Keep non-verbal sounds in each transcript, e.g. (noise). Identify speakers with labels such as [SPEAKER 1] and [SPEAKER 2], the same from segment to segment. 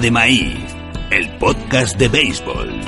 [SPEAKER 1] de maíz, el podcast de béisbol.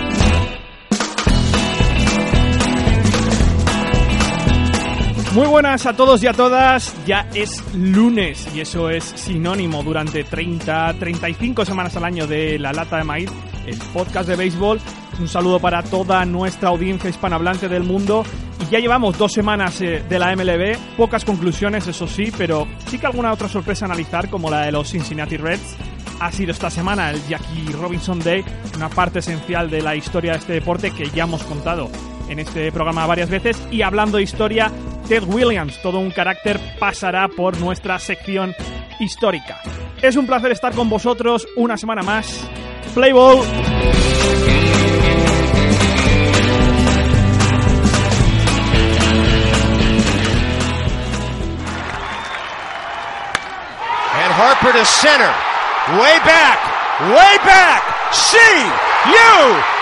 [SPEAKER 2] Muy buenas a todos y a todas, ya es lunes y eso es sinónimo durante 30, 35 semanas al año de La Lata de Maíz, el podcast de béisbol. Un saludo para toda nuestra audiencia hispanohablante del mundo y ya llevamos dos semanas eh, de la MLB, pocas conclusiones eso sí, pero sí que alguna otra sorpresa analizar como la de los Cincinnati Reds. Ha sido esta semana el Jackie Robinson Day, una parte esencial de la historia de este deporte que ya hemos contado en este programa varias veces. Y hablando de historia, Ted Williams, todo un carácter, pasará por nuestra sección histórica. Es un placer estar con vosotros una semana más. Play ball.
[SPEAKER 3] Harper to center. Way back. Way back. See you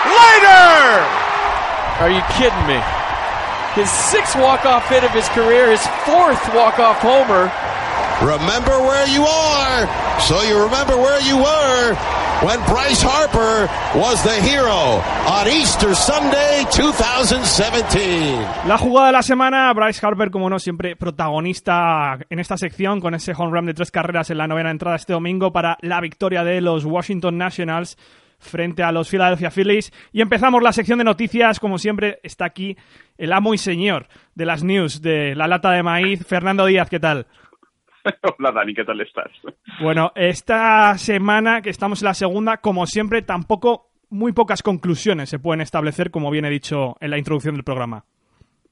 [SPEAKER 3] later.
[SPEAKER 4] Are you kidding me? His sixth walk-off hit of his career, his fourth walk-off homer.
[SPEAKER 3] Remember where you are, so you remember where you were when Bryce Harper was the hero on Easter Sunday 2017.
[SPEAKER 2] La jugada de la semana, Bryce Harper, como no, siempre protagonista en esta sección con ese home run de tres carreras en la novena entrada este domingo para la victoria de los Washington Nationals frente a los Philadelphia Phillies. Y empezamos la sección de noticias, como siempre está aquí el amo y señor de las news de la lata de maíz, Fernando Díaz, ¿qué tal? (laughs)
[SPEAKER 5] Hola Dani, ¿qué tal estás?
[SPEAKER 2] Bueno, esta semana que estamos en la segunda, como siempre, tampoco muy pocas conclusiones se pueden establecer, como bien he dicho en la introducción del programa.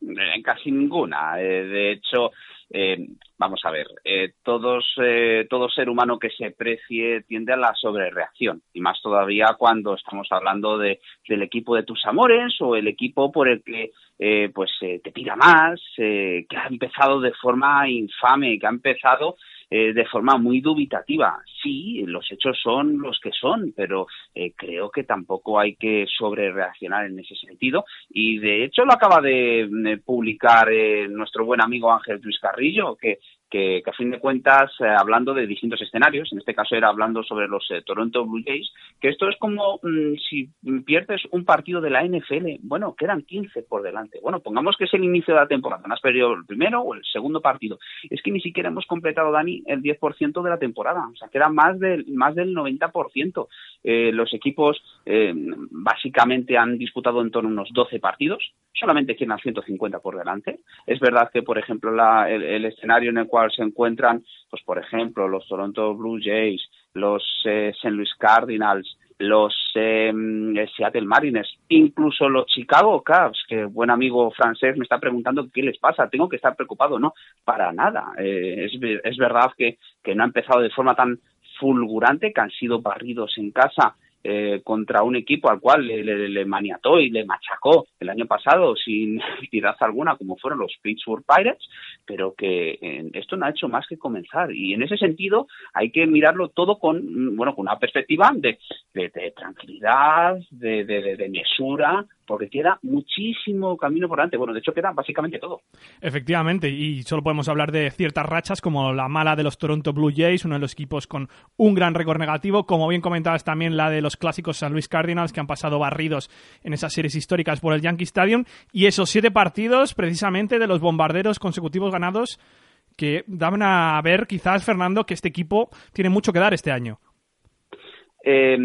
[SPEAKER 5] Eh, casi ninguna. Eh, de hecho, eh, vamos a ver, eh, todos, eh, todo ser humano que se precie tiende a la sobrereacción, y más todavía cuando estamos hablando de, del equipo de tus amores o el equipo por el que eh, pues eh, te tira más, eh, que ha empezado de forma infame, que ha empezado eh, de forma muy dubitativa. Sí, los hechos son los que son, pero eh, creo que tampoco hay que sobrereaccionar en ese sentido. Y de hecho lo acaba de, de publicar eh, nuestro buen amigo Ángel Luis Carrillo, que que, que, a fin de cuentas, eh, hablando de distintos escenarios, en este caso era hablando sobre los eh, Toronto Blue Jays, que esto es como mmm, si pierdes un partido de la NFL, bueno, quedan 15 por delante. Bueno, pongamos que es el inicio de la temporada, no has perdido el primero o el segundo partido. Es que ni siquiera hemos completado, Dani, el 10% de la temporada, o sea, queda más del, más del 90%. Eh, los equipos eh, básicamente han disputado en torno a unos 12 partidos, solamente quedan 150 por delante. Es verdad que, por ejemplo, la, el, escenario en el cual se encuentran, pues por ejemplo, los Toronto Blue Jays, los eh, St. Louis Cardinals, los eh, Seattle Mariners, incluso los Chicago Cubs, que buen amigo francés me está preguntando qué les pasa, tengo que estar preocupado, no, para nada. Eh, es, es verdad que, que no ha empezado de forma tan fulgurante, que han sido barridos en casa eh, contra un equipo al cual le, le, le, maniató y le machacó el año pasado sin (laughs) piedad alguna, como fueron los Pittsburgh Pirates, pero que eh, esto no ha hecho más que comenzar. Y en ese sentido hay que mirarlo todo con, bueno, con una perspectiva de, de, de tranquilidad, de, de mesura, porque queda muchísimo camino por delante. Bueno, de hecho queda básicamente todo.
[SPEAKER 2] Efectivamente, y solo podemos hablar de ciertas rachas como la mala de los Toronto Blue Jays, uno de los equipos con un gran récord negativo, como bien comentabas también la de los clásicos San Luis Cardinals que han pasado barridos en esas series históricas por el Yankee Stadium y esos siete partidos precisamente de los bombarderos consecutivos ganados que daban a ver quizás, Fernando, que este equipo tiene mucho que dar este año.
[SPEAKER 5] Eh,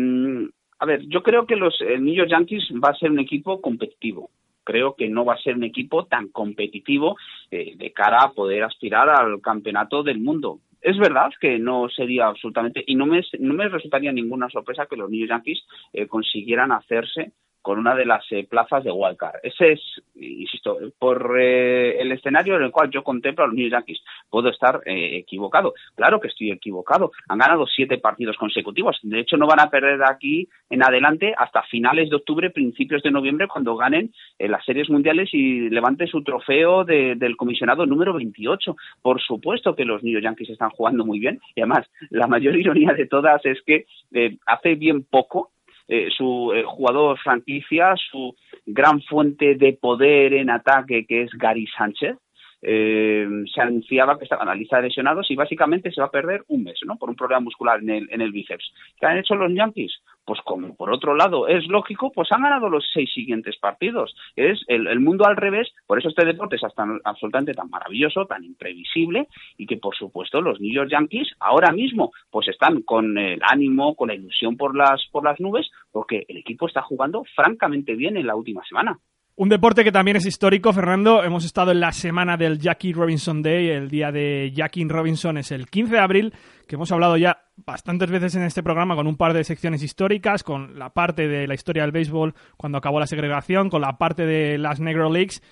[SPEAKER 5] a ver, yo creo que los el New York Yankees va a ser un equipo competitivo. Creo que no va a ser un equipo tan competitivo eh, de cara a poder aspirar al campeonato del mundo. Es verdad que no sería absolutamente, y no me, no me resultaría ninguna sorpresa que los New York Yankees eh, consiguieran hacerse con una de las eh, plazas de wildcard. Ese es, insisto, por eh, el escenario en el cual yo contemplo a los New Yankees. Puedo estar eh, equivocado. Claro que estoy equivocado. Han ganado siete partidos consecutivos. De hecho, no van a perder de aquí en adelante hasta finales de octubre, principios de noviembre, cuando ganen eh, las series mundiales y levanten su trofeo de, del comisionado número 28. Por supuesto que los New Yankees están jugando muy bien. Y además, la mayor ironía de todas es que eh, hace bien poco eh, su eh, jugador franquicia, su gran fuente de poder en ataque, que es Gary Sánchez, eh, se anunciaba que estaba en la lista de lesionados y básicamente se va a perder un mes, ¿no? Por un problema muscular en el, en el bíceps. ¿Qué han hecho los Yankees? Pues como por otro lado es lógico, pues han ganado los seis siguientes partidos. Es el, mundo al revés, por eso este deporte es hasta, absolutamente tan maravilloso, tan imprevisible y que por supuesto los New York Yankees ahora mismo pues están con el ánimo, con la ilusión por las, por las nubes, porque el equipo está jugando francamente bien en la última semana.
[SPEAKER 2] Un deporte que también es histórico, Fernando. Hemos estado en la semana del Jackie Robinson Day. El día de Jackie Robinson es el 15 de abril, que hemos hablado ya bastantes veces en este programa con un par de secciones históricas, con la parte de la historia del béisbol cuando acabó la segregación, con la parte de las Negro Leagues.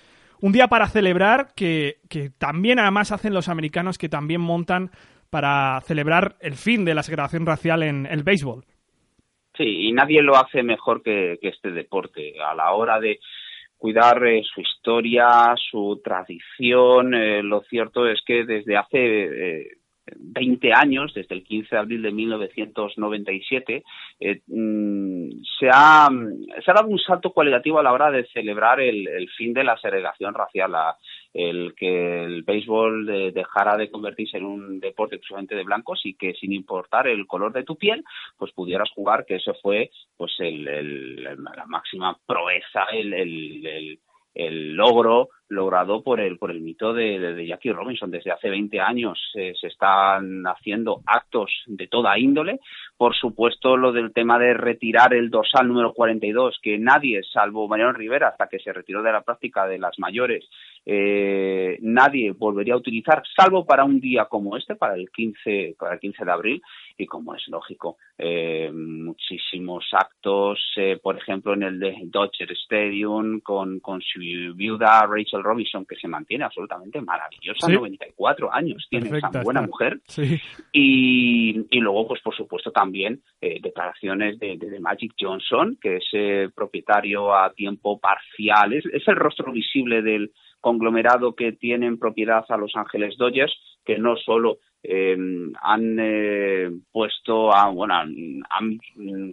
[SPEAKER 2] Un día para celebrar que, que también además hacen los americanos que también montan para celebrar el fin de la segregación racial en el béisbol.
[SPEAKER 5] Sí, y nadie lo hace mejor que, que este deporte. A la hora de cuidar eh, su historia, su tradición. Eh, lo cierto es que desde hace eh, 20 años, desde el 15 de abril de 1997, eh, mm, se, ha, se ha dado un salto cualitativo a la hora de celebrar el, fin de la segregación racial, el que el béisbol de, dejara de convertirse en un deporte exclusivamente de blancos y que sin importar el color de tu piel, pues pudieras jugar, que eso fue pues el, la máxima proeza, el logro logrado por el, por el mito de, de, de Jackie Robinson. Desde hace 20 años se están haciendo actos de toda índole. Por supuesto, lo del tema de retirar el dorsal número 42, que nadie, salvo Mariano Rivera, hasta que se retiró de la práctica de las mayores, eh, nadie volvería a utilizar, salvo para un día como este, para el 15, para el 15 de abril, y como es lógico, eh, muchísimos actos, eh, por ejemplo, en el de Dodger Stadium, con, con su viuda Rachel Robinson, que se mantiene absolutamente maravillosa,
[SPEAKER 2] Sí.
[SPEAKER 5] 94 años tiene
[SPEAKER 2] Perfecta,
[SPEAKER 5] esa buena
[SPEAKER 2] está.
[SPEAKER 5] mujer,
[SPEAKER 2] Sí.
[SPEAKER 5] y, y luego, pues por supuesto, también eh, declaraciones de, de, de Magic Johnson, que es eh, propietario a tiempo parcial, es, es el rostro visible del conglomerado que tiene en propiedad a Los Ángeles Dodgers, que no solo eh, han eh, puesto, bueno, han,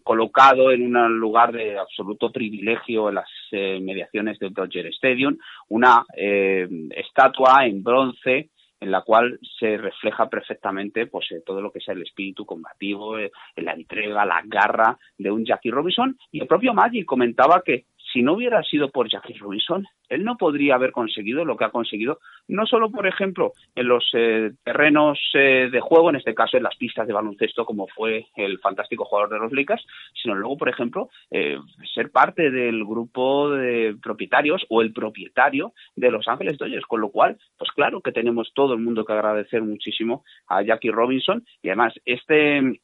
[SPEAKER 5] colocado en un lugar de absoluto privilegio en las eh, mediaciones del Dodger Stadium una eh, estatua en bronce en la cual se refleja perfectamente pues eh, todo lo que es el espíritu combativo, eh, la entrega, la garra de un Jackie Robinson. Y el propio Magic comentaba que si no hubiera sido por Jackie Robinson, él no podría haber conseguido lo que ha conseguido, no solo, por ejemplo, en los eh, terrenos eh, de juego, en este caso en las pistas de baloncesto, como fue el fantástico jugador de los Lakers, sino luego, por ejemplo, eh, ser parte del grupo de propietarios o el propietario de Los Ángeles Dodgers, con lo cual, pues claro que tenemos todo el mundo que agradecer muchísimo a Jackie Robinson y además este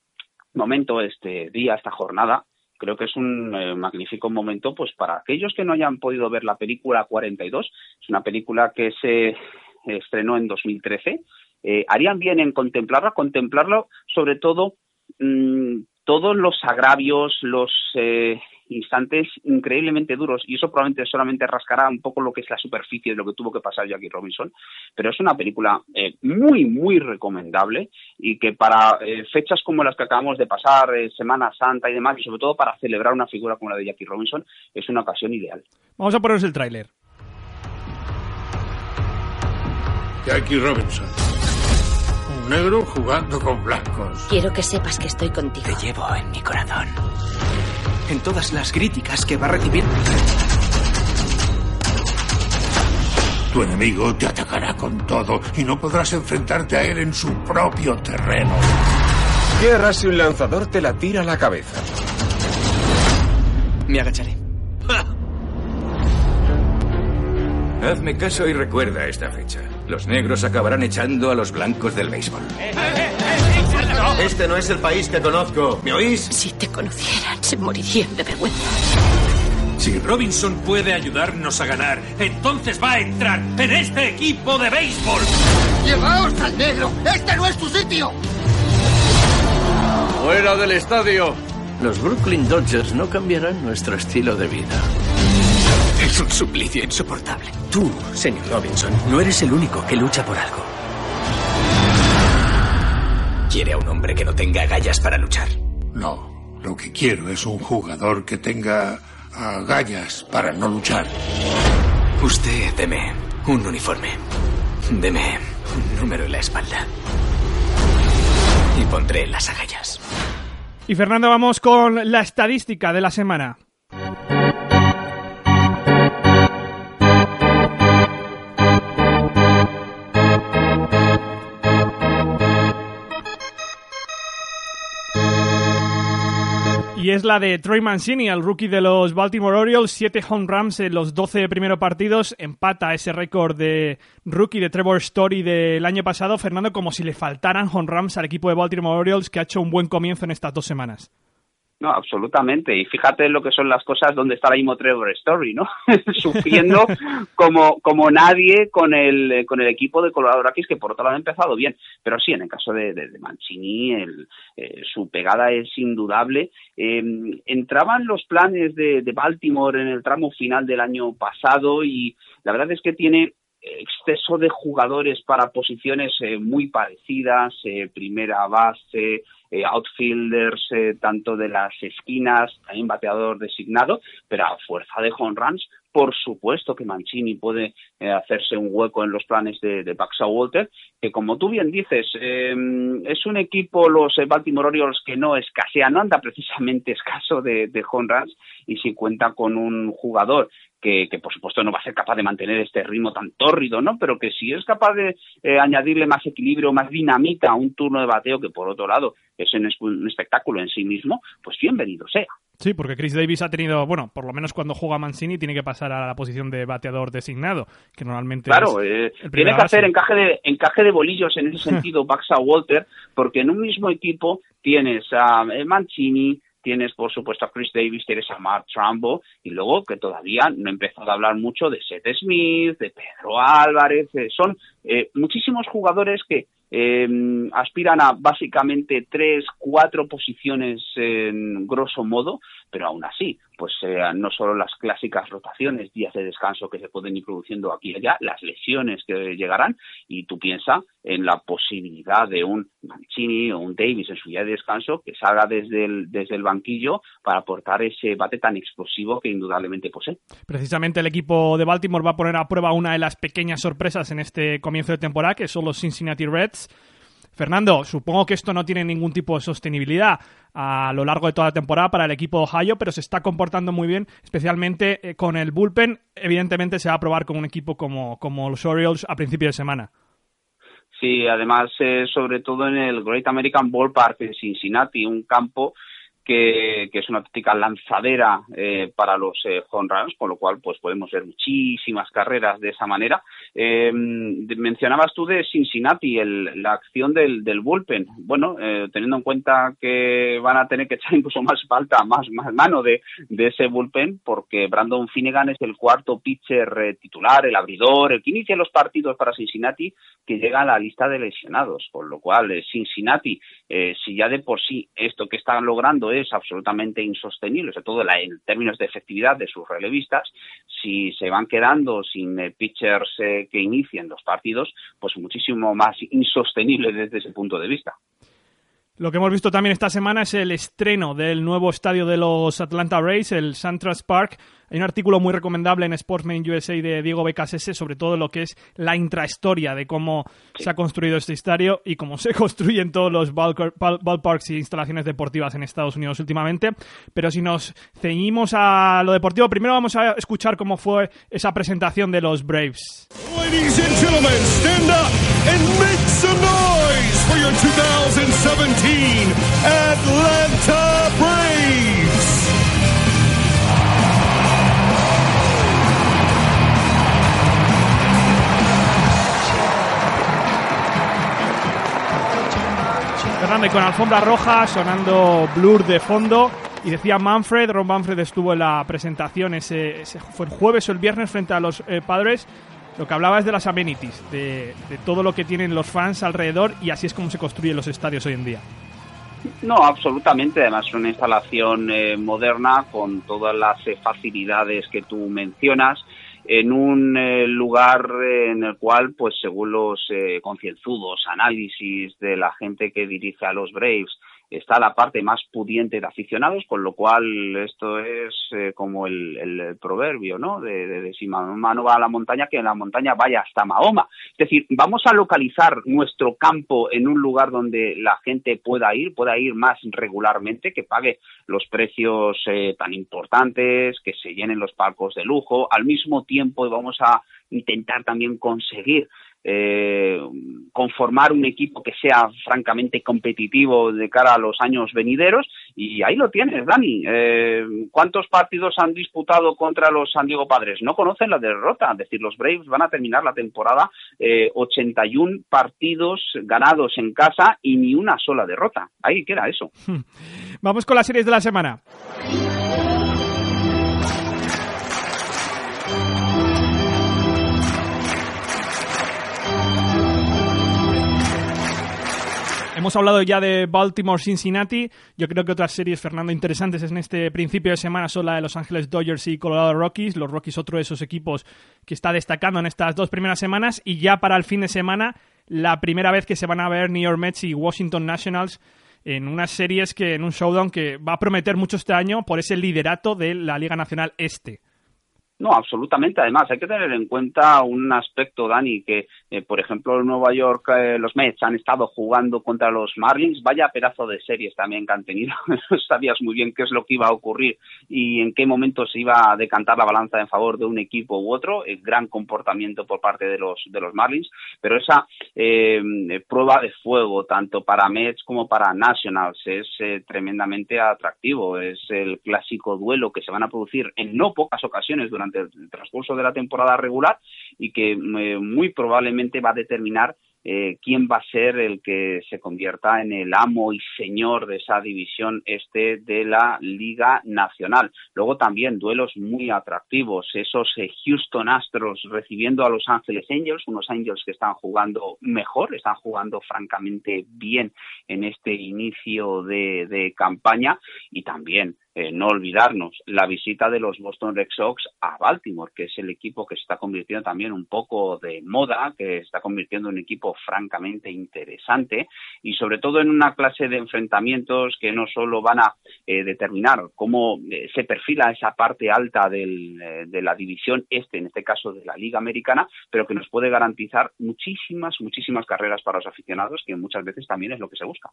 [SPEAKER 5] momento, este día, esta jornada, creo que es un eh, magnífico momento pues para aquellos que no hayan podido ver la película 42, es una película que se estrenó en 2013, eh, harían bien en contemplarla, contemplarlo sobre todo mmm, todos los agravios, los eh, instantes increíblemente duros y eso probablemente solamente rascará un poco lo que es la superficie de lo que tuvo que pasar Jackie Robinson, pero es una película eh, muy, muy recomendable y que para eh, fechas como las que acabamos de pasar, eh, Semana Santa y demás, y sobre todo para celebrar una figura como la de Jackie Robinson, es una ocasión ideal.
[SPEAKER 2] Vamos a poneros el tráiler.
[SPEAKER 6] Jackie Robinson. Un negro jugando con blancos.
[SPEAKER 7] Quiero que sepas que estoy contigo.
[SPEAKER 8] Te llevo en mi corazón. En todas las críticas que va a recibir.
[SPEAKER 6] Tu enemigo te atacará con todo y no podrás enfrentarte a él en su propio terreno.
[SPEAKER 9] ¿Qué harás si un lanzador te la tira a la cabeza?
[SPEAKER 8] Me agacharé.
[SPEAKER 9] Hazme caso y recuerda esta fecha. Los negros acabarán echando a los blancos del béisbol.
[SPEAKER 10] Este no es el país que conozco. ¿Me oís?
[SPEAKER 7] Si te conocieran, se morirían de vergüenza.
[SPEAKER 11] Si Robinson puede ayudarnos a ganar, entonces va a entrar en este equipo de béisbol.
[SPEAKER 12] ¡Llevaos al negro! ¡Este no es tu sitio!
[SPEAKER 13] ¡Fuera del estadio!
[SPEAKER 14] Los Brooklyn Dodgers no cambiarán nuestro estilo de vida.
[SPEAKER 8] Es un suplicio insoportable. Tú, señor Robinson, no eres el único que lucha por algo. Quiere a un hombre que no tenga agallas para luchar.
[SPEAKER 6] No, lo que quiero es un jugador que tenga agallas para no luchar.
[SPEAKER 8] Usted deme un uniforme. Deme un número en la espalda. Y pondré las agallas.
[SPEAKER 2] Y Fernando, vamos con la estadística de la semana. Y es la de Troy Mancini, el rookie de los Baltimore Orioles, siete home runs en los 12 primeros partidos, empata ese récord de rookie de Trevor Story del año pasado, Fernando, como si le faltaran home runs al equipo de Baltimore Orioles que ha hecho un buen comienzo en estas dos semanas.
[SPEAKER 5] No, absolutamente. Y fíjate lo que son las cosas donde está la mismo Trevor Story, ¿no? (laughs) Sufriendo (laughs) como, como nadie con el, con el equipo de Colorado Rockies, que por otro lado ha empezado bien. Pero sí, en el caso de, de, Mancini, el, eh, su pegada es indudable. Eh, entraban los planes de, de Baltimore en el tramo final del año pasado y la verdad es que tiene exceso de jugadores para posiciones eh, muy parecidas, eh, primera base, outfielders tanto de las esquinas, también bateador designado, pero a fuerza de home runs, por supuesto que Mancini puede hacerse un hueco en los planes de, de Walter, que como tú bien dices, es un equipo, los Baltimore Orioles, que no escasea, no anda precisamente (laughs) escaso de, de home runs, y si cuenta con un jugador que, que, por supuesto no va a ser capaz de mantener este ritmo tan tórrido, ¿no? Pero que si es capaz de eh, añadirle más equilibrio, más dinamita a un turno de bateo que por otro lado es un, espectáculo en sí mismo, pues bienvenido sea.
[SPEAKER 2] Sí, porque Chris Davis ha tenido, bueno, por lo menos cuando juega Mancini tiene que pasar a la posición de bateador designado, que normalmente
[SPEAKER 5] claro, eh, tiene que base. hacer encaje de encaje de bolillos en ese (laughs) sentido Baxa Walter, porque en un mismo equipo tienes a Mancini, tienes por supuesto a Chris Davis, tienes a Mark Trumbo y luego que todavía no he empezado a hablar mucho de Seth Smith, de Pedro Álvarez, eh, son eh, muchísimos jugadores que eh, aspiran a básicamente tres, cuatro posiciones en grosso modo, pero aún así, pues eh, no solo las clásicas rotaciones, días de descanso que se pueden ir produciendo aquí y allá, las lesiones que llegarán, y tú piensas en la posibilidad de un Mancini o un Davis en su día de descanso que salga desde el, desde el banquillo para aportar ese bate tan explosivo que indudablemente posee.
[SPEAKER 2] Precisamente el equipo de Baltimore va a poner a prueba una de las pequeñas sorpresas en este comienzo de temporada, que son los Cincinnati Reds. Fernando, supongo que esto no tiene ningún tipo de sostenibilidad a lo largo de toda la temporada para el equipo de Ohio, pero se está comportando muy bien, especialmente eh, con el bullpen. Evidentemente se va a probar con un equipo como, como los Orioles a principio de semana.
[SPEAKER 5] Sí, además, eh, sobre todo en el Great American Ballpark en Cincinnati, un campo que, es una auténtica lanzadera eh, para los eh, home runs, con lo cual pues podemos ver muchísimas carreras de esa manera. Eh, mencionabas tú de Cincinnati, el, la acción del, del bullpen. Bueno, eh, teniendo en cuenta que van a tener que (laughs) echar incluso más falta, más, más mano de, de ese bullpen, porque Brandon Finnegan es el cuarto pitcher eh, titular, el abridor, el que inicia los partidos para Cincinnati, que llega a la lista de lesionados, con lo cual eh, Cincinnati, si ya de por sí esto que están logrando es absolutamente insostenible, sobre todo en términos de efectividad de sus relevistas. Si se van quedando sin eh, pitchers eh, que inicien los partidos, pues muchísimo más insostenible desde ese punto de vista.
[SPEAKER 2] Lo que hemos visto también esta semana es el estreno del nuevo estadio de los Atlanta Rays, el SunTrust Park. Hay un artículo muy recomendable en Sportsman USA de Diego Becasese sobre todo lo que es la intrahistoria de cómo se ha construido este estadio y cómo (laughs) se construyen todos los ballparks y instalaciones deportivas en Estados Unidos últimamente. Pero si nos ceñimos a lo deportivo, primero vamos a escuchar cómo fue esa presentación de los Braves.
[SPEAKER 13] For your 2017 Atlanta Braves.
[SPEAKER 2] Fernando, con alfombra roja sonando Blur de fondo. Y decía Manfred, Ron Manfred estuvo en la presentación, ese, ese fue el jueves o el viernes frente a los eh, padres. Lo que hablaba es de las amenities, de, de, todo lo que tienen los fans alrededor y así es como se construyen los estadios hoy en día.
[SPEAKER 5] No, absolutamente. Además, es una instalación eh, moderna con todas las eh, facilidades que tú mencionas en un eh, lugar en el cual, pues según los eh, concienzudos análisis de la gente que dirige a los Braves, está la parte más pudiente de aficionados, con lo cual esto es eh, como el, proverbio, ¿no? De, de, si Mahoma no va a la montaña, que en la montaña vaya hasta Mahoma. Es decir, vamos a localizar nuestro campo en un lugar donde la gente pueda ir, pueda ir más regularmente, que pague los precios eh, tan importantes, que se llenen los palcos de lujo. Al mismo tiempo vamos a intentar también conseguir eh, conformar un equipo que sea francamente competitivo de cara a los años venideros y ahí lo tienes, Dani. Eh, ¿Cuántos partidos han disputado contra los San Diego Padres? No conocen la derrota, es decir, los Braves van a terminar la temporada eh, 81 partidos ganados en casa y ni una sola derrota. Ahí queda eso. (laughs)
[SPEAKER 2] Vamos con las series de la semana. Hemos hablado ya de Baltimore, Cincinnati. Yo creo que otras series, Fernando, interesantes en este principio de semana son la de Los Ángeles Dodgers y Colorado Rockies. Los Rockies, otro de esos equipos que está destacando en estas dos primeras semanas. Y ya para el fin de semana, la primera vez que se van a ver New York Mets y Washington Nationals en unas series que en un showdown que va a prometer mucho este año por ese liderato de la Liga Nacional Este.
[SPEAKER 5] No, absolutamente. Además, hay que tener en cuenta un aspecto, Dani, que, eh, por ejemplo, en Nueva York eh, los Mets han estado jugando contra los Marlins. Vaya pedazo de series también que han tenido. (laughs) sabías muy bien qué es lo que iba a ocurrir y en qué momento se iba a decantar la balanza en favor de un equipo u otro. Gran comportamiento por parte de los, de los Marlins. Pero esa eh, prueba de fuego, tanto para Mets como para Nationals, es tremendamente atractivo. Es el clásico duelo que se van a producir en no pocas ocasiones durante durante el transcurso de la temporada regular y que eh, muy probablemente va a determinar eh, quién va a ser el que se convierta en el amo y señor de esa división este de la Liga Nacional. Luego también duelos muy atractivos, esos eh, Houston Astros recibiendo a Los Ángeles Angels, unos Angels que están jugando mejor, están jugando francamente bien en este inicio de campaña y también eh, no olvidarnos la visita de los Boston Red Sox a Baltimore, que es el equipo que se está convirtiendo también un poco de moda, que está convirtiendo en un equipo francamente interesante y sobre todo en una clase de enfrentamientos que no solo van a eh, determinar cómo eh, se perfila esa parte alta del, de la división este, en este caso de la Liga Americana, pero que nos puede garantizar muchísimas, muchísimas carreras para los aficionados, que muchas veces también es lo que se busca.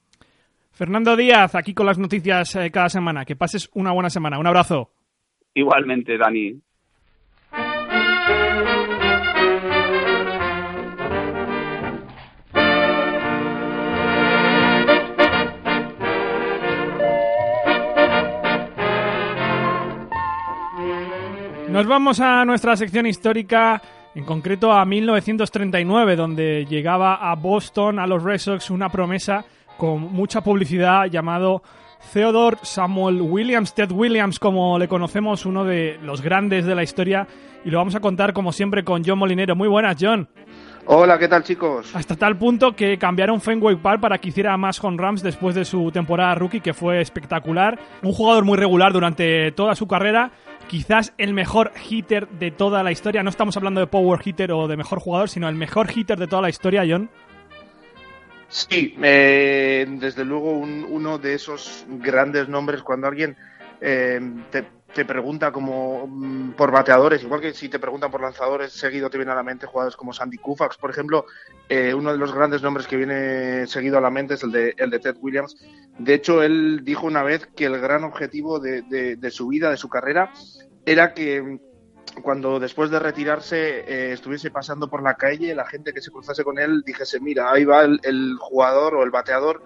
[SPEAKER 2] Fernando Díaz, aquí con las noticias eh, cada semana. Que pases una buena semana. Un abrazo.
[SPEAKER 5] Igualmente, Dani.
[SPEAKER 2] Nos vamos a nuestra sección histórica, en concreto a 1939, donde llegaba a Boston, a los Red Sox, una promesa con mucha publicidad llamado Theodore Samuel Williams, Ted Williams como le conocemos, uno de los grandes de la historia y lo vamos a contar como siempre con John Molinero. Muy buenas, John.
[SPEAKER 15] Hola, ¿qué tal chicos?
[SPEAKER 2] Hasta tal punto que cambiaron Fenway Park para que hiciera más home runs después de su temporada rookie, que fue espectacular. Un jugador muy regular durante toda su carrera, quizás el mejor hitter de toda la historia. No estamos hablando de power hitter o de mejor jugador, sino el mejor hitter de toda la historia, John.
[SPEAKER 15] Sí, eh, desde luego uno de esos grandes nombres cuando alguien eh, te, pregunta como mm, por bateadores, igual que si te preguntan por lanzadores, seguido te viene a la mente jugadores como Sandy Koufax, por ejemplo, eh, uno de los grandes nombres que viene seguido a la mente es el de, el de Ted Williams. De hecho, él dijo una vez que el gran objetivo de su vida, de su carrera, era que cuando después de retirarse eh, estuviese pasando por la calle, la gente que se cruzase con él dijese, mira, ahí va el, jugador o el bateador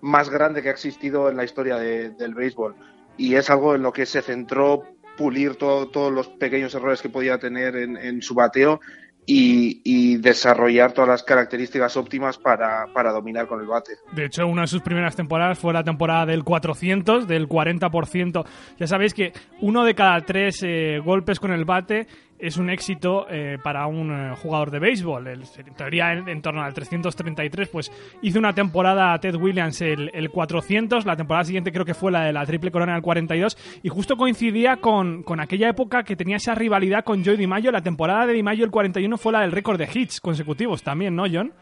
[SPEAKER 15] más grande que ha existido en la historia del béisbol. Y es algo en lo que se centró pulir todos los pequeños errores que podía tener en su bateo y, desarrollar todas las características óptimas para, para, dominar con el bate.
[SPEAKER 2] De hecho, una de sus primeras temporadas fue la temporada del 400, del 40%. Ya sabéis que uno de cada tres eh, golpes con el bate es un éxito eh, para un eh, jugador de béisbol. en teoría, en, torno al 333, pues hizo una temporada a Ted Williams el, el, 400, la temporada siguiente creo que fue la de la Triple Corona del 42, y justo coincidía con, con aquella época que tenía esa rivalidad con Joey DiMaggio. La temporada de DiMaggio el 41 fue la del récord de hits consecutivos también, ¿no, John?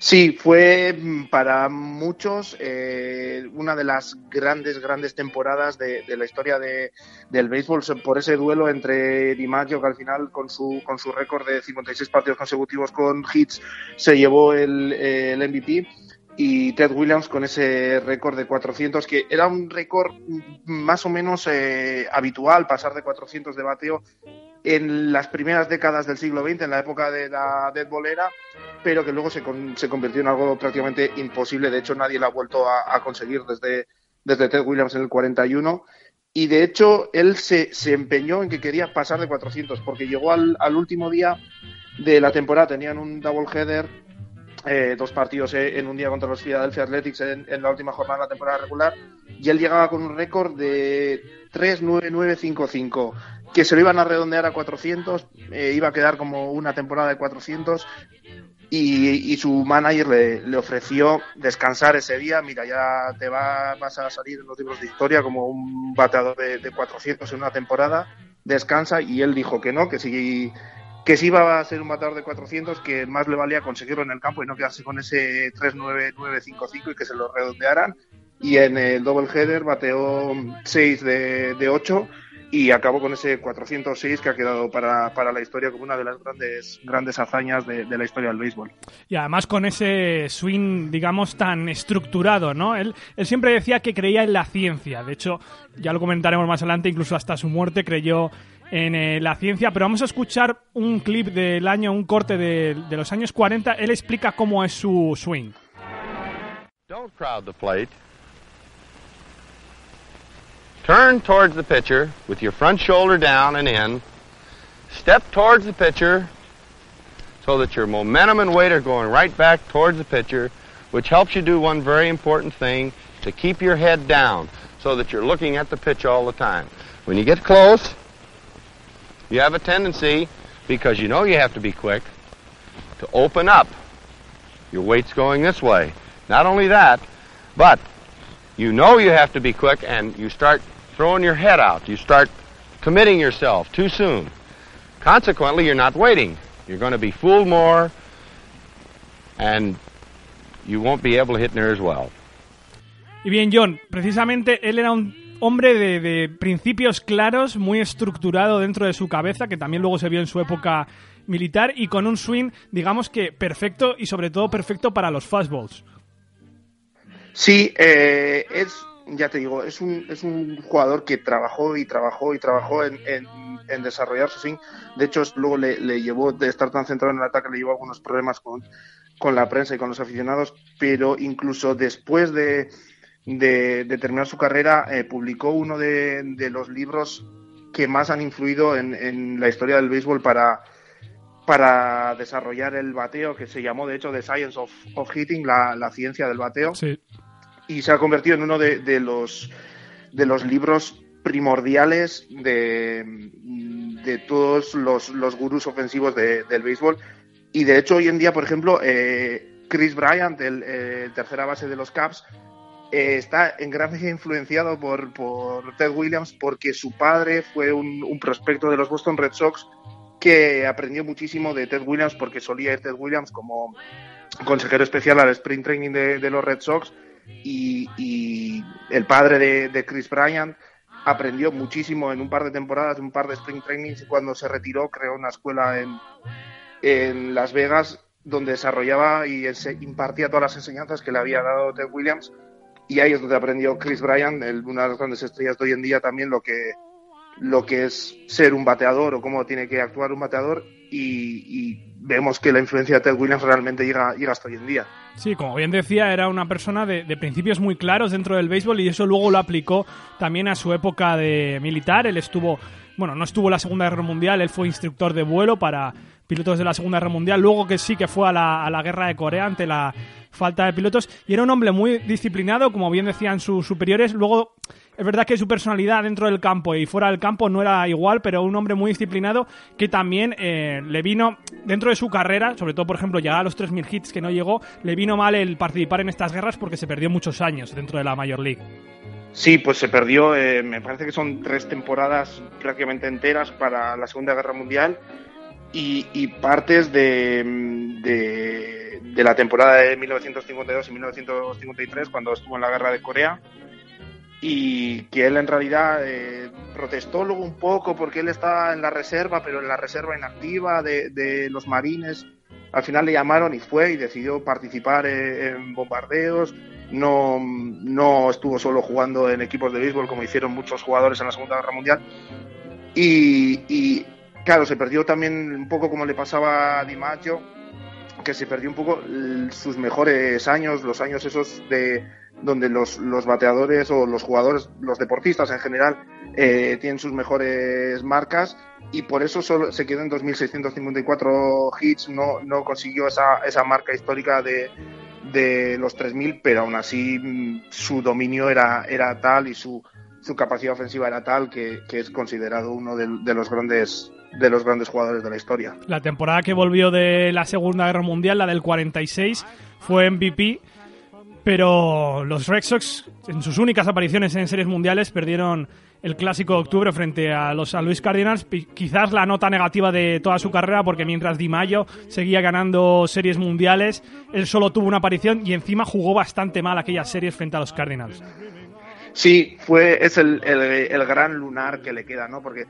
[SPEAKER 15] Sí, fue mm, para muchos eh, una de las grandes, grandes temporadas de, la historia de, del béisbol por ese duelo entre DiMaggio, que al final con su, con su récord de 56 partidos consecutivos con hits se llevó el, el MVP y Ted Williams con ese récord de 400, que era un récord más o menos eh, habitual, pasar de 400 de bateo en las primeras décadas del siglo XX, en la época de la Dead Bolera, pero que luego se, se, convirtió en algo prácticamente imposible. De hecho, nadie lo ha vuelto a, conseguir desde, desde Ted Williams en el 41. Y de hecho, él se, se empeñó en que quería pasar de 400, porque llegó al, al último día de la temporada, tenían un double header eh, dos partidos eh, en un día contra los Philadelphia Athletics en, la última jornada de la temporada regular y él llegaba con un récord de 3-9-9-5-5 que se lo iban a redondear a 400 eh, iba a quedar como una temporada de 400 y, su manager le, ofreció descansar ese día. Mira ya te va, vas a salir en los libros de historia como un bateador de, de 400 en una temporada descansa y él dijo que no que si que si iba a ser un matador de 400, que más le valía conseguirlo en el campo y no quedarse con ese 3-9-9-5-5 y que se lo redondearan. Y en el double header bateó 6 de, de 8 y acabó con ese 406 que ha quedado para, para, la historia como una de las grandes, grandes hazañas de, de, la historia del béisbol.
[SPEAKER 2] Y además con ese swing, digamos, tan estructurado, ¿no? Él, él siempre decía que creía en la ciencia. De hecho, ya lo comentaremos más adelante, incluso hasta su muerte creyó en eh, la ciencia, pero vamos a escuchar un clip del año, un corte de, de los años 40. Él explica cómo es su swing.
[SPEAKER 16] Don't crowd the plate. Turn towards the pitcher with your front shoulder down and in. Step towards the pitcher so that your momentum and weight are going right back towards the pitcher, which helps you do one very important thing to keep your head down so that you're looking at the pitch all the time. When you get close, you have a tendency, because you know you have to be quick, to open up. Your weight's going this way. Not only that, but you know you have to be quick and you start throwing your head out. You start committing yourself too soon. Consequently, you're not waiting. You're going to be fooled more and you won't be able to hit near as well.
[SPEAKER 2] Y bien, John, precisamente él era un hombre de, principios claros, muy estructurado dentro de su cabeza, que también luego se vio en su época militar, y con un swing, digamos que perfecto y sobre todo perfecto para los fastballs.
[SPEAKER 15] Sí, eh, es, ya te digo, es un, es un jugador que trabajó y trabajó y trabajó en, en, desarrollar su swing. De hecho, luego le, le, llevó, de estar tan centrado en el ataque, le llevó algunos problemas con, con la prensa y con los aficionados, pero incluso después de, de, terminar su carrera, eh, publicó uno de, los libros que más han influido en, la historia del béisbol para, para desarrollar el bateo, que se llamó de hecho The Science of, Hitting, la, ciencia del bateo. Y se ha convertido en uno de, los, de los libros primordiales de, de todos los, los gurús ofensivos del béisbol. Y de hecho, hoy en día, por ejemplo, eh, Chris Bryant, el, el tercera base de los Cubs, eh, está en gran medida influenciado por, por, Ted Williams porque su padre fue un, prospecto de los Boston Red Sox que aprendió muchísimo de Ted Williams porque solía ir Ted Williams como consejero especial al sprint training de, los Red Sox y, el padre de, Chris Bryant aprendió muchísimo en un par de temporadas, un par de sprint trainings y cuando se retiró creó una escuela en, en Las Vegas donde desarrollaba y impartía todas las enseñanzas que le había dado Ted Williams y ahí es donde aprendió Chris Bryan, una de las grandes estrellas de hoy en día, también lo que, lo que es ser un bateador o cómo tiene que actuar un bateador y, vemos que la influencia de Ted Williams realmente llega, llega hasta hoy en día.
[SPEAKER 2] Sí, como bien decía, era una persona de, principios muy claros dentro del béisbol y eso luego lo aplicó también a su época de militar. Él estuvo, bueno, no estuvo la Segunda Guerra Mundial, él fue instructor de vuelo para pilotos de la Segunda Guerra Mundial, luego que sí que fue a la, a la Guerra de Corea ante la falta de pilotos. Y era un hombre muy disciplinado, como bien decían sus superiores. Luego, es verdad que su personalidad dentro del campo y fuera del campo no era igual, pero un hombre muy disciplinado que también eh, le vino, dentro de su carrera, sobre todo, por ejemplo, llegar a los 3.000 hits que no llegó, le vino mal el participar en estas guerras porque se perdió muchos años dentro de la Major League.
[SPEAKER 15] Sí, pues se perdió, eh, me parece que son tres temporadas prácticamente enteras para la Segunda Guerra Mundial y, partes de de, de la temporada de 1952 y 1953, cuando estuvo en la guerra de Corea y que él en realidad eh, protestó luego un poco porque él estaba en la reserva, pero en la reserva inactiva de, de los marines. Al final le llamaron y fue y decidió participar eh, en bombardeos. No, no estuvo solo jugando en equipos de béisbol como hicieron muchos jugadores en la Segunda Guerra Mundial. Y, y claro, se perdió también un poco como le pasaba a Di Maggio, que se perdió un poco sus mejores años, los años esos de, donde los, los bateadores o los jugadores, los deportistas en general, eh, tienen sus mejores marcas y por eso solo se quedó en 2.654 hits, no, no consiguió esa, esa marca histórica de, de los 3.000, pero aún así mm, su dominio era, era tal y su, su capacidad ofensiva era tal que, es considerado uno de, los grandes de los grandes jugadores de la historia.
[SPEAKER 2] La temporada que volvió de la Segunda Guerra Mundial, la del 46, fue MVP pero los Red Sox, en sus únicas apariciones en series mundiales, perdieron el clásico de octubre frente a los San Luis Cardinals. Quizás la nota negativa de toda su carrera, porque mientras Di Mayo seguía ganando series mundiales, él solo tuvo una aparición y encima jugó bastante mal aquellas series frente a los Cardinals.
[SPEAKER 15] Sí, fue, es el, el, el gran lunar que le queda, ¿no? Porque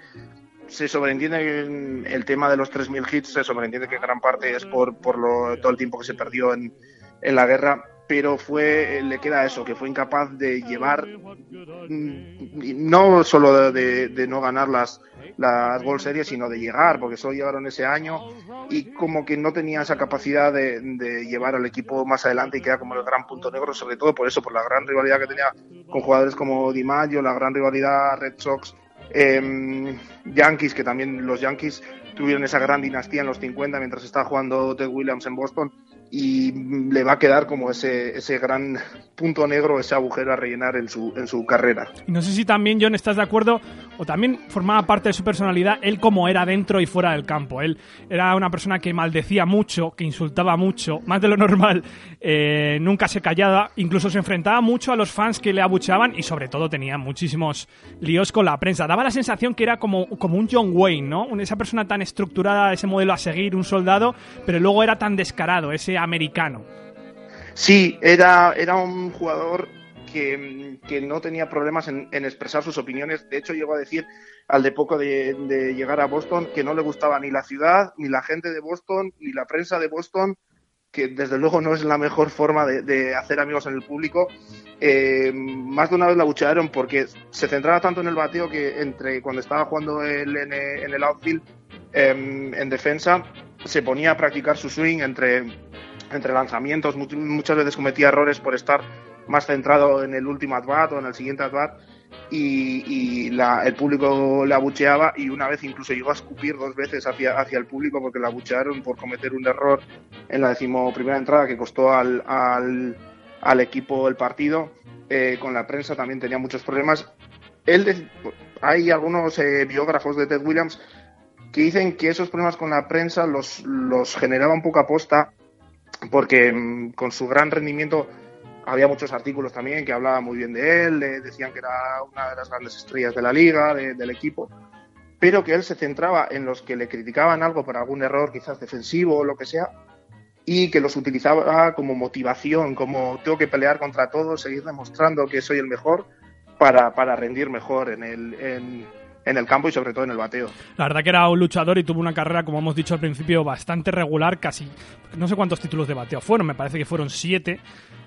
[SPEAKER 15] se sobreentiende en el tema de los 3.000 hits, se sobreentiende que gran parte es por, por lo, todo el tiempo que se perdió en, en la guerra, pero fue le queda eso, que fue incapaz de llevar, no solo de, no ganar las, las World Series, sino de llegar, porque solo llegaron ese año y como que no tenía esa capacidad de, de, llevar al equipo más adelante y queda como el gran punto negro, sobre todo por eso, por la gran rivalidad que tenía con jugadores como Di Maggio, la gran rivalidad Red Sox. Eh, Yankees, que también los Yankees tuvieron esa gran dinastía en los 50 mientras estaba jugando Ted Williams en Boston y le va a quedar como ese, ese gran punto negro, ese agujero a rellenar en su, en su carrera.
[SPEAKER 2] Y no sé si también, John, estás de acuerdo, o también formaba parte de su personalidad, él como era dentro y fuera del campo. Él era una persona que maldecía mucho, que insultaba mucho, más de lo normal, eh, nunca se callaba, incluso se enfrentaba mucho a los fans que le abucheaban y sobre todo tenía muchísimos líos con la prensa. Daba la sensación que era como, como un John Wayne, ¿no? Esa persona tan estructurada, ese modelo a seguir, un soldado, pero luego era tan descarado, ese americano.
[SPEAKER 15] Sí, era, era un jugador que, que no tenía problemas en, expresar sus opiniones. De hecho, llegó a decir al de poco de, llegar a Boston que no le gustaba ni la ciudad, ni la gente de Boston, ni la prensa de Boston, que desde luego no es la mejor forma de, hacer amigos en el público. Eh, más de una vez la buchearon porque se centraba tanto en el bateo que entre cuando estaba jugando en, el outfield eh, en defensa se ponía a practicar su swing entre entre lanzamientos, muchas veces cometía errores por estar más centrado en el último at-bat o en el siguiente at-bat y, y la, el público le abucheaba y una vez incluso llegó a escupir dos veces hacia, hacia el público porque le abuchearon por cometer un error en la decimoprimera entrada que costó al, al, al equipo el partido. Eh, con la prensa también tenía muchos problemas. Él de, hay algunos eh, biógrafos de Ted Williams que dicen que esos problemas con la prensa los, los generaba un poco a posta porque mmm, con su gran rendimiento había muchos artículos también que hablaban muy bien de él, le decían que era una de las grandes estrellas de la liga, de, del equipo, pero que él se centraba en los que le criticaban algo por algún error quizás defensivo o lo que sea, y que los utilizaba como motivación, como tengo que pelear contra todos, seguir demostrando que soy el mejor para, para rendir mejor en el, en, en el campo y sobre todo en el bateo.
[SPEAKER 2] La verdad que era un luchador y tuvo una carrera, como hemos dicho al principio, bastante regular, casi no sé cuántos títulos de bateo fueron, me parece que fueron siete.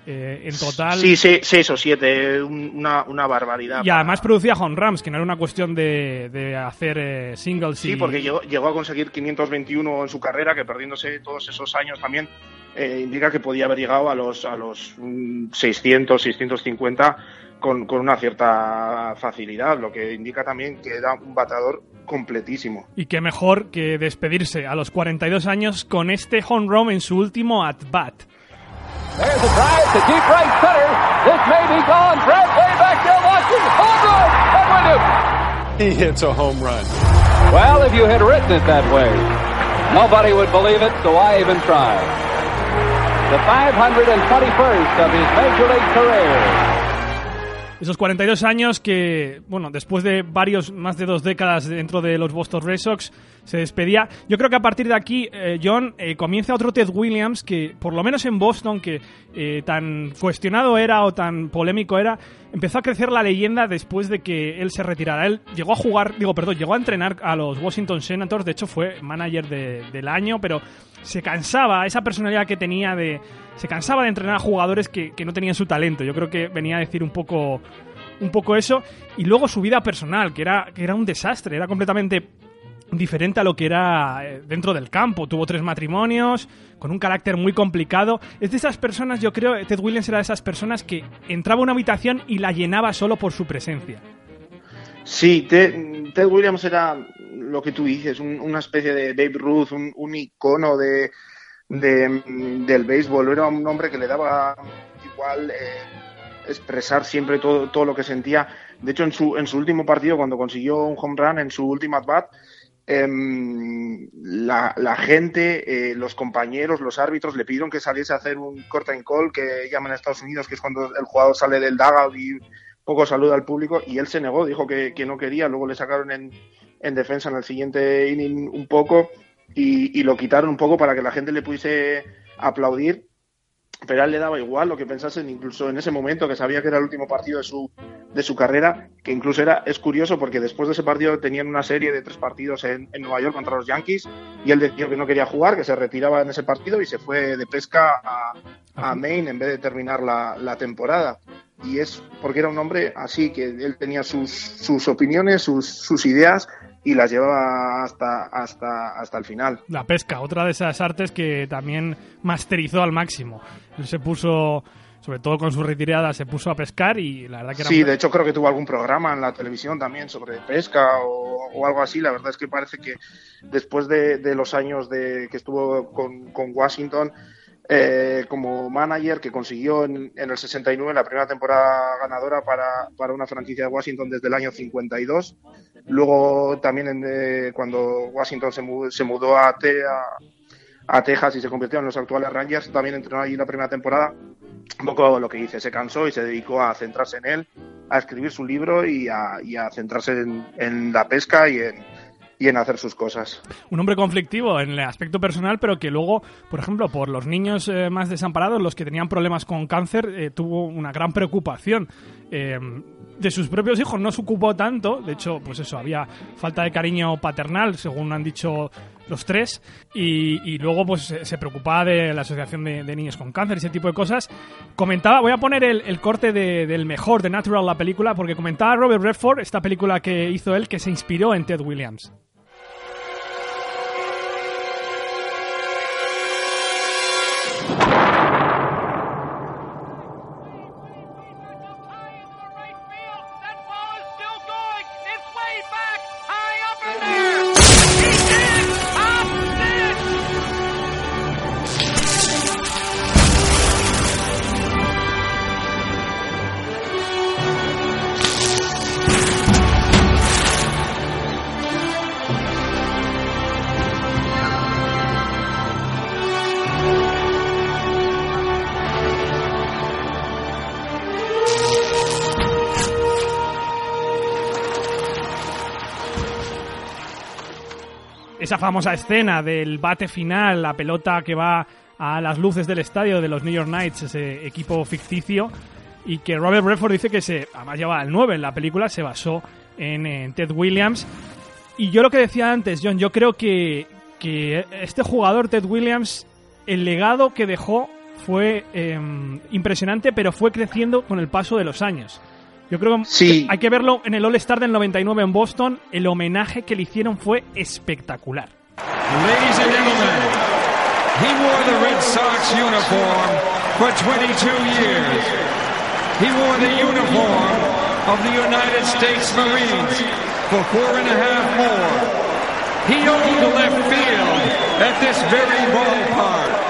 [SPEAKER 2] Eh, en total.
[SPEAKER 15] Sí, sí, seis o siete, una, una barbaridad.
[SPEAKER 2] Y para... además producía home runs, que no era una cuestión de, de hacer eh, singles.
[SPEAKER 15] Sí,
[SPEAKER 2] y...
[SPEAKER 15] porque llegó, llegó, a conseguir 521 en su carrera, que perdiéndose todos esos años también eh, indica que podía haber llegado a los, a los 600, 650 con, con, una cierta facilidad, lo que indica también que era un batador completísimo.
[SPEAKER 2] Y qué mejor que despedirse a los 42 años con este home run en su último at-bat.
[SPEAKER 17] He hits (laughs) a home run.
[SPEAKER 18] Well, if you had written it that way, nobody would believe it, so I even tried. The 521st of his Major League career.
[SPEAKER 2] Esos 42 años que, bueno, después de varios, más de dos décadas dentro de los Boston Red Sox, se despedía. Yo creo que a partir de aquí, eh, John, eh, comienza otro Ted Williams que, por lo menos en Boston, que eh, tan cuestionado era o tan polémico era, empezó a crecer la leyenda después de que él se retirara. Él llegó a jugar, digo, perdón, llegó a entrenar a los Washington Senators, de hecho fue manager de- del año, pero se cansaba, esa personalidad que tenía de... Se cansaba de entrenar a jugadores que, que no tenían su talento. Yo creo que venía a decir un poco un poco eso. Y luego su vida personal que era que era un desastre era completamente diferente a lo que era eh, dentro del campo. Tuvo tres matrimonios con un carácter muy complicado. Es de esas personas yo creo Ted Williams era de esas personas que entraba a una habitación y la llenaba solo por su presencia.
[SPEAKER 15] Sí, Ted, Ted Williams era lo que tú dices, un- una especie de Babe Ruth, un, icono de, de- del béisbol. Era un hombre que le daba igual eh, expresar siempre todo, todo lo que sentía. De hecho, en su, en su último partido, cuando consiguió un home run en su última at bat, em, la, gente, eh, los compañeros, los árbitros le pidieron que saliese a hacer un corta en call que llaman en Estados Unidos, que es cuando el jugador sale del dugout y poco saluda al público, y él se negó, dijo que, que no quería. Luego le sacaron en, en defensa en el siguiente inning un poco y, y lo quitaron un poco para que la gente le pudiese aplaudir pero a él le daba igual lo que pensasen, incluso en ese momento que sabía que era el último partido de su, de su carrera, que incluso era, es curioso porque después de ese partido tenían una serie de tres partidos en, en Nueva York contra los Yankees y él decidió que no quería jugar, que se retiraba en ese partido y se fue de pesca a, a Maine en vez de terminar la, la temporada. Y es porque era un hombre así, que él tenía sus, sus opiniones, sus, sus ideas y las llevaba hasta, hasta, hasta el final.
[SPEAKER 2] la pesca otra de esas artes que también masterizó al máximo él se puso sobre todo con su retirada se puso a pescar y la verdad que era
[SPEAKER 15] Sí, de hecho creo que tuvo algún programa en la televisión también sobre pesca o, o algo así. La verdad es que parece que después de, de los años de que estuvo con, con Washington eh, como manager, que consiguió en, en el 69 la primera temporada ganadora para, para una franquicia de Washington desde el año 52. Luego también en, eh, cuando Washington se mudó, se mudó a, Te- a, a Texas y se convirtió en los actuales Rangers, también entrenó allí la primera temporada un poco lo que dice, se cansó y se dedicó a centrarse en él, a escribir su libro y a, y a centrarse en, en la pesca y en, y en hacer sus cosas.
[SPEAKER 2] un hombre conflictivo en el aspecto personal, pero que luego, por ejemplo, por los niños eh, más desamparados, los que tenían problemas con cáncer, eh, tuvo una gran preocupación. Eh, de sus propios hijos no se ocupó tanto, de hecho, pues eso, había falta de cariño paternal, según han dicho los tres, y, y luego pues se- preocupaba de la Asociación de, de Niños con Cáncer, ese tipo de cosas. Comentaba, voy a poner el, el corte de- del mejor, de Natural, la película, porque comentaba Robert Redford, esta película que hizo él, que se inspiró en Ted Williams. Famosa escena del bate final, la pelota que va a las luces del estadio de los New York Knights, ese equipo ficticio, y que Robert Redford dice que se, además lleva el 9 en la película, se basó en, Ted Williams. Y yo lo que decía antes, John, yo creo que, que este jugador, Ted Williams, el legado que dejó fue eh, impresionante, pero fue creciendo con el paso de los años. Yo creo que
[SPEAKER 15] Sí.
[SPEAKER 2] hay que verlo en el All-Star del 99 en Boston. El homenaje que le hicieron fue espectacular.
[SPEAKER 17] Ladies and gentlemen, he wore the Red Sox uniform for 22 years. He wore the uniform of the United States Marines for four and a half more. He owned left field at this very ballpark.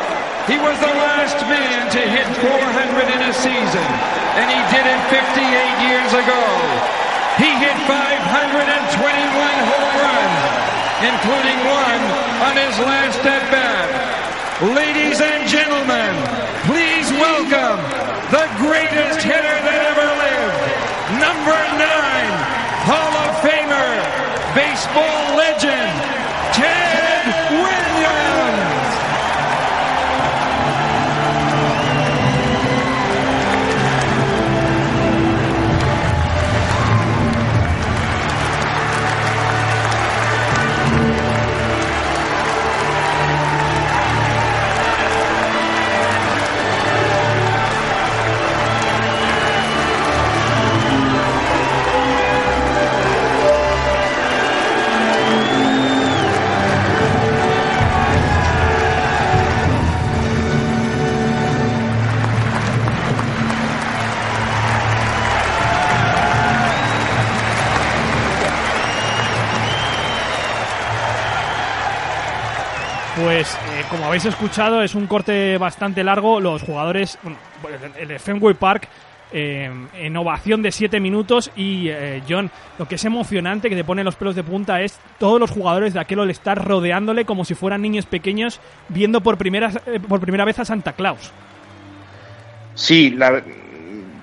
[SPEAKER 17] He was the last man to hit 400 in a season, and he did it 58 years ago. He hit 521 home runs, including one on his last at bat. Ladies and gentlemen, please welcome the greatest hitter that ever lived, Number nine, Hall of Famer, baseball legend, Ted
[SPEAKER 2] Pues eh, como habéis escuchado es un corte bastante largo. Los jugadores, bueno, el de Fenway Park, eh, en ovación de 7 minutos y eh, John, lo que es emocionante que te pone los pelos de punta es todos los jugadores de aquel All-Star rodeándole como si fueran niños pequeños viendo por primera, eh, por primera vez a Santa Claus.
[SPEAKER 15] Sí, la,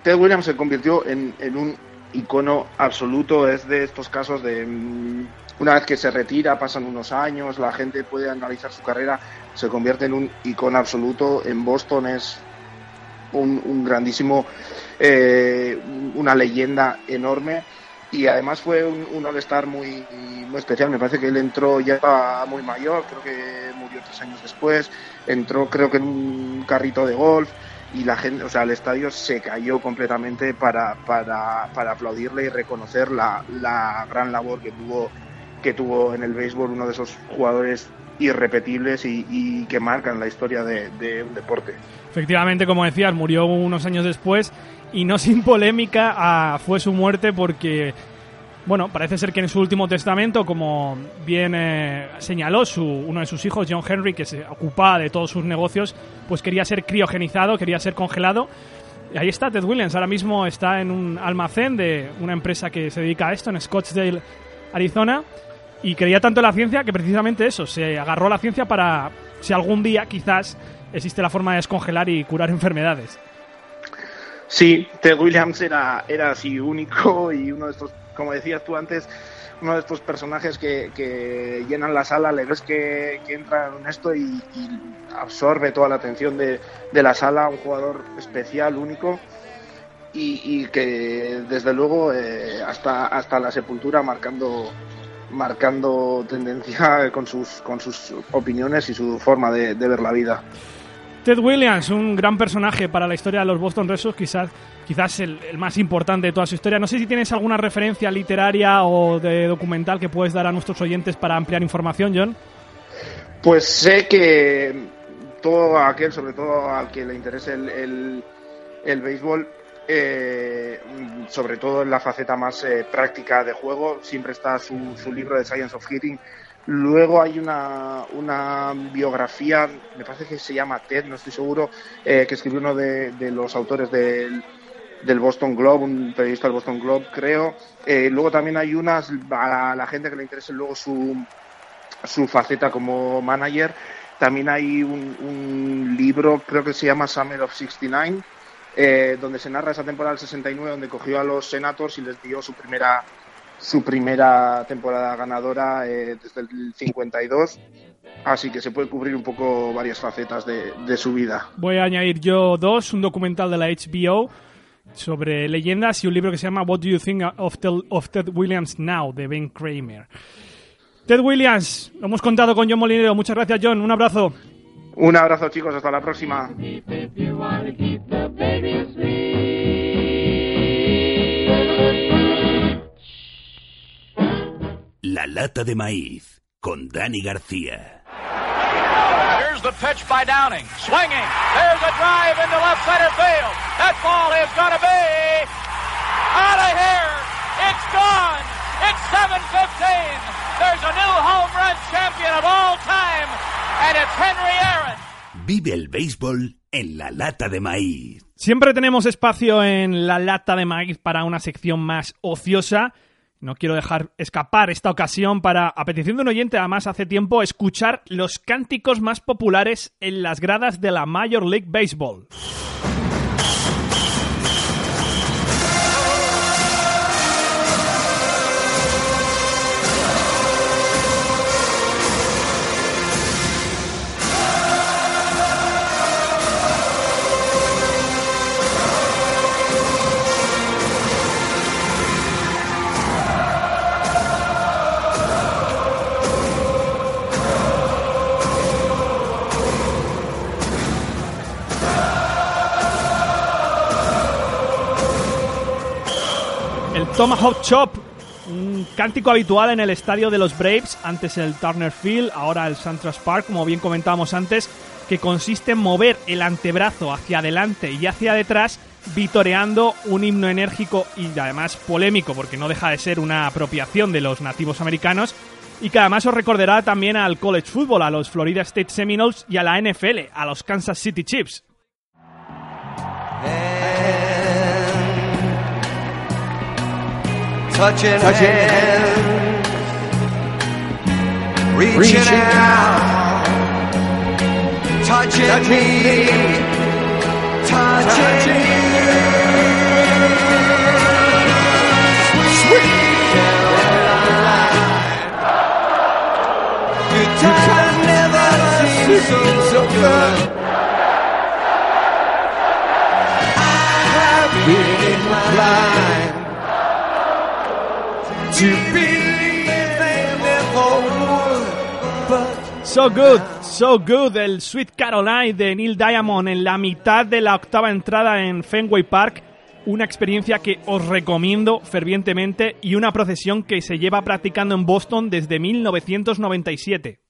[SPEAKER 15] Ted Williams se convirtió en, en un icono absoluto. Es de estos casos de mm, una vez que se retira, pasan unos años, la gente puede analizar su carrera, se convierte en un icono absoluto. En Boston es un, grandísimo, eh, una leyenda enorme y además fue un, un All-Star muy, muy especial. Me parece que él entró ya muy mayor, creo que murió tres años después. Entró, creo que en un carrito de golf y la gente, o sea, el estadio se cayó completamente para, para, para aplaudirle y reconocer la, la gran labor que tuvo que tuvo en el béisbol uno de esos jugadores irrepetibles y, y que marcan la historia de, de, un deporte.
[SPEAKER 2] Efectivamente, como decías, murió unos años después y no sin polémica ah, fue su muerte porque, bueno, parece ser que en su último testamento, como bien eh, señaló su, uno de sus hijos, John Henry, que se ocupaba de todos sus negocios, pues quería ser criogenizado, quería ser congelado. Ahí está Ted Williams, ahora mismo está en un almacén de una empresa que se dedica a esto, en Scottsdale, Arizona y creía tanto en la ciencia que precisamente eso, se agarró a la ciencia para si algún día quizás existe la forma de descongelar y curar (laughs) enfermedades.
[SPEAKER 15] Sí, Ted Williams era, era así único (laughs) y uno de estos, como decías tú antes, uno de estos personajes que, llenan la sala, le ves que, entra en esto y, absorbe toda la atención de, de la sala, un jugador especial, único. Y, y que desde luego eh, hasta, hasta la sepultura marcando, marcando tendencia con sus, con sus opiniones y su forma de, de, ver la vida.
[SPEAKER 2] Ted Williams, un gran personaje para la historia de los Boston Red Sox, quizás, quizás el, el, más importante de toda su historia. No sé si tienes alguna referencia literaria o de documental que puedes dar a nuestros oyentes para ampliar información, John.
[SPEAKER 15] Pues sé que todo aquel, sobre todo al que le interese el, el, el béisbol, eh, sobre todo en la faceta más eh, práctica de juego, siempre está su, libro de Science of Hitting. Luego hay una, una, biografía, me parece que se llama Ted, no estoy seguro, eh, que escribió uno de, de los autores del, del, Boston Globe, un periodista del Boston Globe, creo. Luego también hay unas, a la gente que le interese luego su, su faceta como manager, también hay un, un libro, creo que se llama Summer of 69, eh, donde se narra esa temporada del 69, donde cogió a los Senators y les dio su primera su primera temporada ganadora eh, desde el 52. Así que se puede cubrir un poco varias facetas de, de, su vida.
[SPEAKER 2] Voy a añadir yo dos, un documental de la HBO sobre leyendas y un libro que se llama What Do You Think of Ted, of Ted Williams Now, de Ben Kramer. Ted Williams, lo hemos contado con John Molinero. Muchas gracias, John. Un abrazo.
[SPEAKER 15] Un abrazo, chicos. Hasta la próxima.
[SPEAKER 1] La lata de maíz con Dani García.
[SPEAKER 18] Here's the pitch by Downing. Swinging. There's a drive into left center field. That ball is going to be out of here. It's gone. It's 7:15. There's a new home run champion of all time, and it's Henry Aaron.
[SPEAKER 1] Vive el béisbol en la lata de maíz.
[SPEAKER 2] Siempre tenemos espacio en la lata de maíz para una sección más ociosa. No quiero dejar escapar esta ocasión para, a petición de un oyente, además hace tiempo, escuchar los cánticos más populares en las gradas de la Major League Baseball. Tomahawk Chop, un cántico habitual en el estadio de los Braves, antes el Turner Field, ahora el Santras Park, como bien comentábamos antes, que consiste en mover el antebrazo hacia adelante y hacia detrás, vitoreando un himno enérgico y además polémico, porque no deja de ser una apropiación de los nativos americanos, y que además os recordará también al college football, a los Florida State Seminoles y a la NFL, a los Kansas City Chiefs.
[SPEAKER 19] Touching, touching hand, reaching, reaching out, touching, touching me, touching, touching you. Sweet. Caroline, your touch never seemed so, so good. I have been blind.
[SPEAKER 2] So Good, So Good, el Sweet Caroline de Neil Diamond en la mitad de la octava entrada en Fenway Park. Una experiencia que os recomiendo fervientemente y una procesión que se lleva practicando en Boston desde 1997.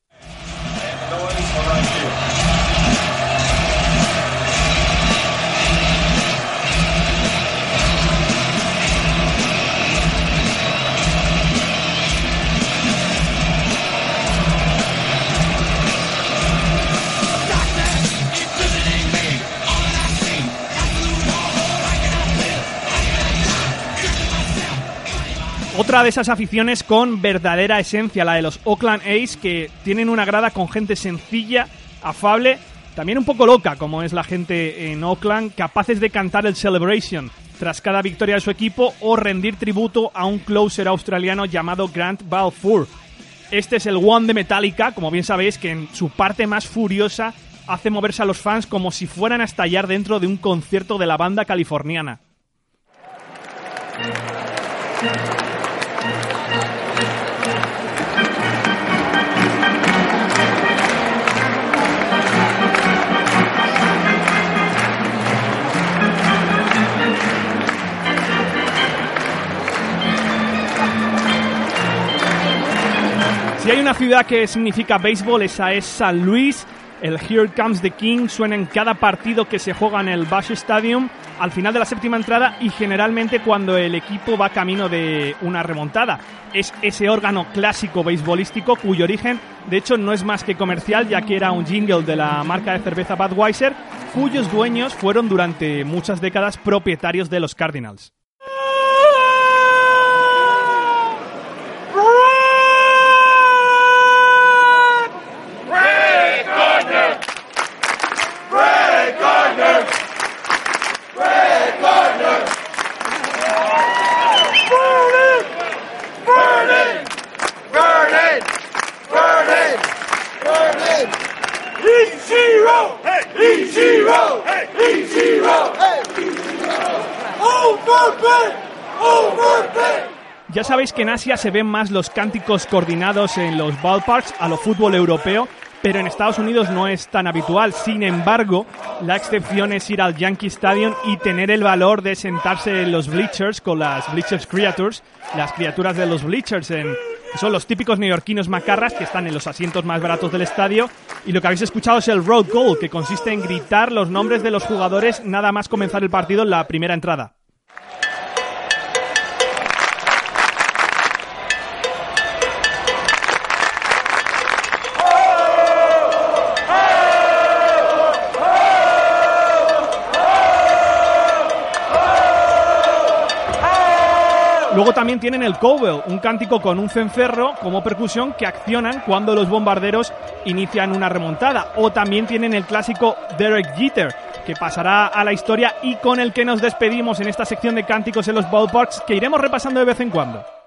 [SPEAKER 2] De esas aficiones con verdadera esencia, la de los Oakland A's, que tienen una grada con gente sencilla, afable, también un poco loca, como es la gente en Oakland, capaces de cantar el Celebration tras cada victoria de su equipo o rendir tributo a un closer australiano llamado Grant Balfour. Este es el One de Metallica, como bien sabéis, que en su parte más furiosa hace moverse a los fans como si fueran a estallar dentro de un concierto de la banda californiana. Si hay una ciudad que significa béisbol, esa es San Luis. El Here Comes the King suena en cada partido que se juega en el Bush Stadium al final de la séptima entrada y generalmente cuando el equipo va camino de una remontada. Es ese órgano clásico beisbolístico cuyo origen, de hecho, no es más que comercial, ya que era un jingle de la marca de cerveza Budweiser, cuyos dueños fueron durante muchas décadas propietarios de los Cardinals. Sabéis que en Asia se ven más los cánticos coordinados en los ballparks a lo fútbol europeo, pero en Estados Unidos no es tan habitual. Sin embargo, la excepción es ir al Yankee Stadium y tener el valor de sentarse en los bleachers con las bleachers creatures, las criaturas de los bleachers son los típicos neoyorquinos macarras que están en los asientos más baratos del estadio. Y lo que habéis escuchado es el road goal, que consiste en gritar los nombres de los jugadores nada más comenzar el partido en la primera entrada. Luego también tienen el cowbell, un cántico con un cencerro como percusión que accionan cuando los bombarderos inician una remontada. O también tienen el clásico Derek Jeter, que pasará a la historia y con el que nos despedimos en esta sección de cánticos en los ballparks que iremos repasando de vez en cuando.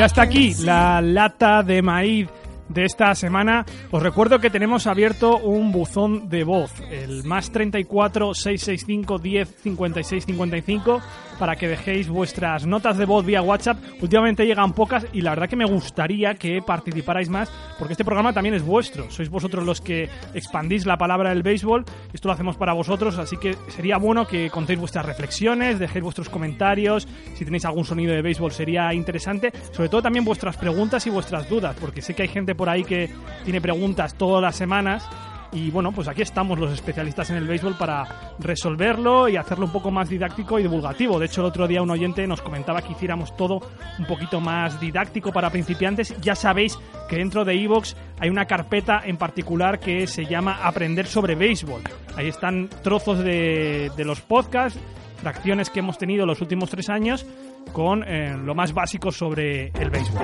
[SPEAKER 2] Ya está aquí la lata de maíz de esta semana. Os recuerdo que tenemos abierto un buzón de voz, el más 34 665 10 56 55, para que dejéis vuestras notas de voz vía WhatsApp. Últimamente llegan pocas y la verdad que me gustaría que participarais más, porque este programa también es vuestro. Sois vosotros los que expandís la palabra del béisbol. Esto lo hacemos para vosotros, así que sería bueno que contéis vuestras reflexiones, dejéis vuestros comentarios. Si tenéis algún sonido de béisbol sería interesante. Sobre todo también vuestras preguntas y vuestras dudas, porque sé que hay gente por ahí que tiene preguntas todas las semanas. Y bueno, pues aquí estamos los especialistas en el béisbol para resolverlo y hacerlo un poco más didáctico y divulgativo. De hecho, el otro día un oyente nos comentaba que hiciéramos todo un poquito más didáctico para principiantes. Ya sabéis que dentro de Evox hay una carpeta en particular que se llama Aprender sobre béisbol. Ahí están trozos de, de los podcasts, fracciones que hemos tenido los últimos tres años con eh, lo más básico sobre el béisbol.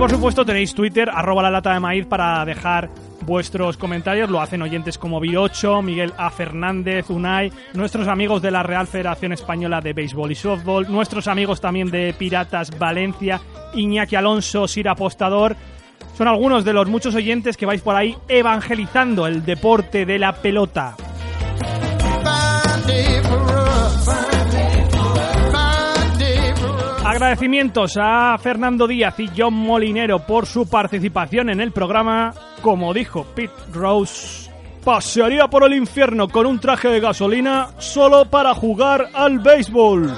[SPEAKER 2] Por supuesto tenéis Twitter, arroba la lata de maíz para dejar vuestros comentarios. Lo hacen oyentes como Bi8, Miguel A. Fernández, Unai, nuestros amigos de la Real Federación Española de Béisbol y Softball, nuestros amigos también de Piratas Valencia, Iñaki Alonso, Sir Apostador. Son algunos de los muchos oyentes que vais por ahí evangelizando el deporte de la pelota. Agradecimientos a Fernando Díaz y John Molinero por su participación en el programa. Como dijo Pete Rose, pasearía por el infierno con un traje de gasolina solo para jugar al béisbol.